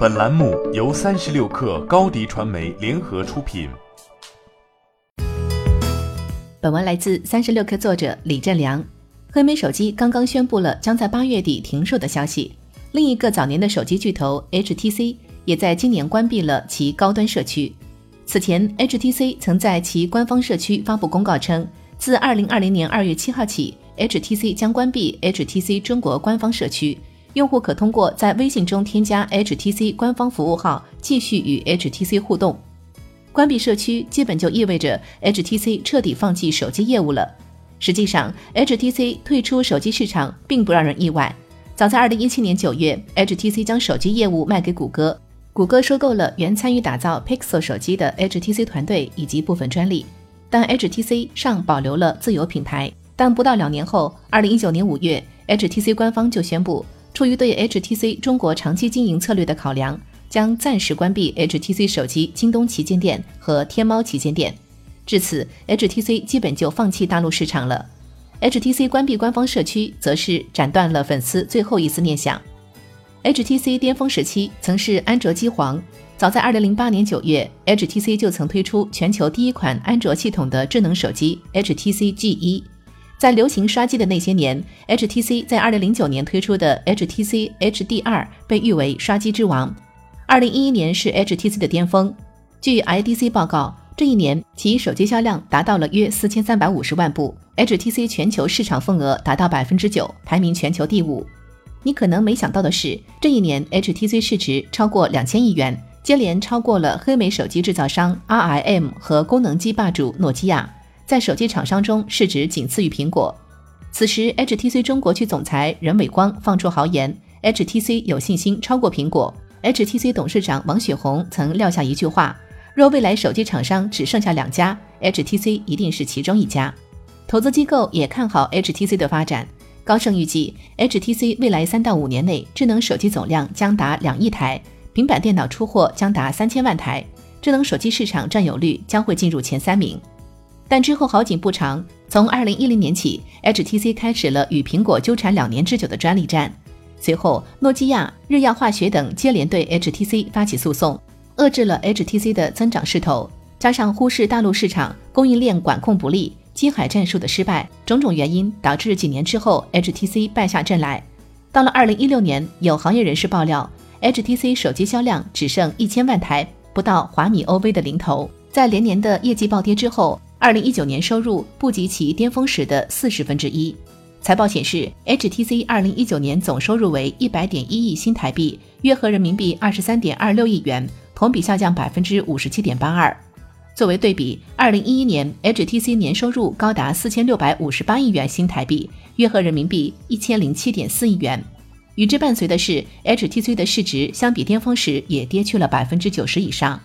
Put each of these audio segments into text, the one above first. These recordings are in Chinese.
本栏目由三十六氪高低传媒联合出品。本文来自三十六氪作者李振良。黑莓手机刚刚宣布了将在八月底停售的消息。另一个早年的手机巨头 HTC 也在今年关闭了其高端社区。此前，HTC 曾在其官方社区发布公告称，自二零二零年二月七号起，HTC 将关闭 HTC 中国官方社区。用户可通过在微信中添加 HTC 官方服务号，继续与 HTC 互动。关闭社区基本就意味着 HTC 彻底放弃手机业务了。实际上，HTC 退出手机市场并不让人意外。早在2017年9月，HTC 将手机业务卖给谷歌，谷歌收购了原参与打造 Pixel 手机的 HTC 团队以及部分专利，但 HTC 尚保留了自有品牌。但不到两年后，2019年5月，HTC 官方就宣布。出于对 HTC 中国长期经营策略的考量，将暂时关闭 HTC 手机京东旗舰店和天猫旗舰店。至此，HTC 基本就放弃大陆市场了。HTC 关闭官方社区，则是斩断了粉丝最后一丝念想。HTC 巅峰时期曾是安卓机皇，早在2008年9月，HTC 就曾推出全球第一款安卓系统的智能手机 HTC G1。在流行刷机的那些年，HTC 在2009年推出的 HTC HD 二被誉为刷机之王。2011年是 HTC 的巅峰。据 IDC 报告，这一年其手机销量达到了约4350万部，HTC 全球市场份额达到百分之九，排名全球第五。你可能没想到的是，这一年 HTC 市值超过两千亿元，接连超过了黑莓手机制造商 RIM 和功能机霸主诺基亚。在手机厂商中，市值仅次于苹果。此时，HTC 中国区总裁任伟光放出豪言：“HTC 有信心超过苹果。”HTC 董事长王雪红曾撂下一句话：“若未来手机厂商只剩下两家，HTC 一定是其中一家。”投资机构也看好 HTC 的发展。高盛预计，HTC 未来三到五年内，智能手机总量将达两亿台，平板电脑出货将达三千万台，智能手机市场占有率将会进入前三名。但之后好景不长，从二零一零年起，HTC 开始了与苹果纠缠两年之久的专利战。随后，诺基亚、日耀化学等接连对 HTC 发起诉讼，遏制了 HTC 的增长势头。加上忽视大陆市场供应链管控不力、机海战术的失败，种种原因导致几年之后 HTC 败下阵来。到了二零一六年，有行业人士爆料，HTC 手机销量只剩一千万台，不到华米 OV 的零头。在连年的业绩暴跌之后。二零一九年收入不及其巅峰时的四十分之一。财报显示，HTC 二零一九年总收入为一百点一亿新台币，约合人民币二十三点二六亿元，同比下降百分之五十七点八二。作为对比，二零一一年 HTC 年收入高达四千六百五十八亿元新台币，约合人民币一千零七点四亿元。与之伴随的是，HTC 的市值相比巅峰时也跌去了百分之九十以上。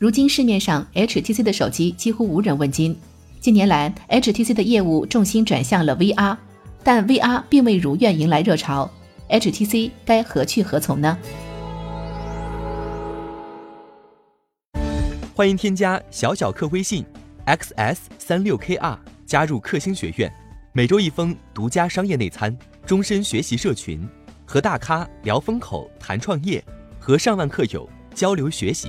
如今市面上 HTC 的手机几乎无人问津。近年来，HTC 的业务重心转向了 VR，但 VR 并未如愿迎来热潮。HTC 该何去何从呢？欢迎添加小小客微信 xs 三六 kr 加入克星学院，每周一封独家商业内参，终身学习社群，和大咖聊风口、谈创业，和上万客友交流学习。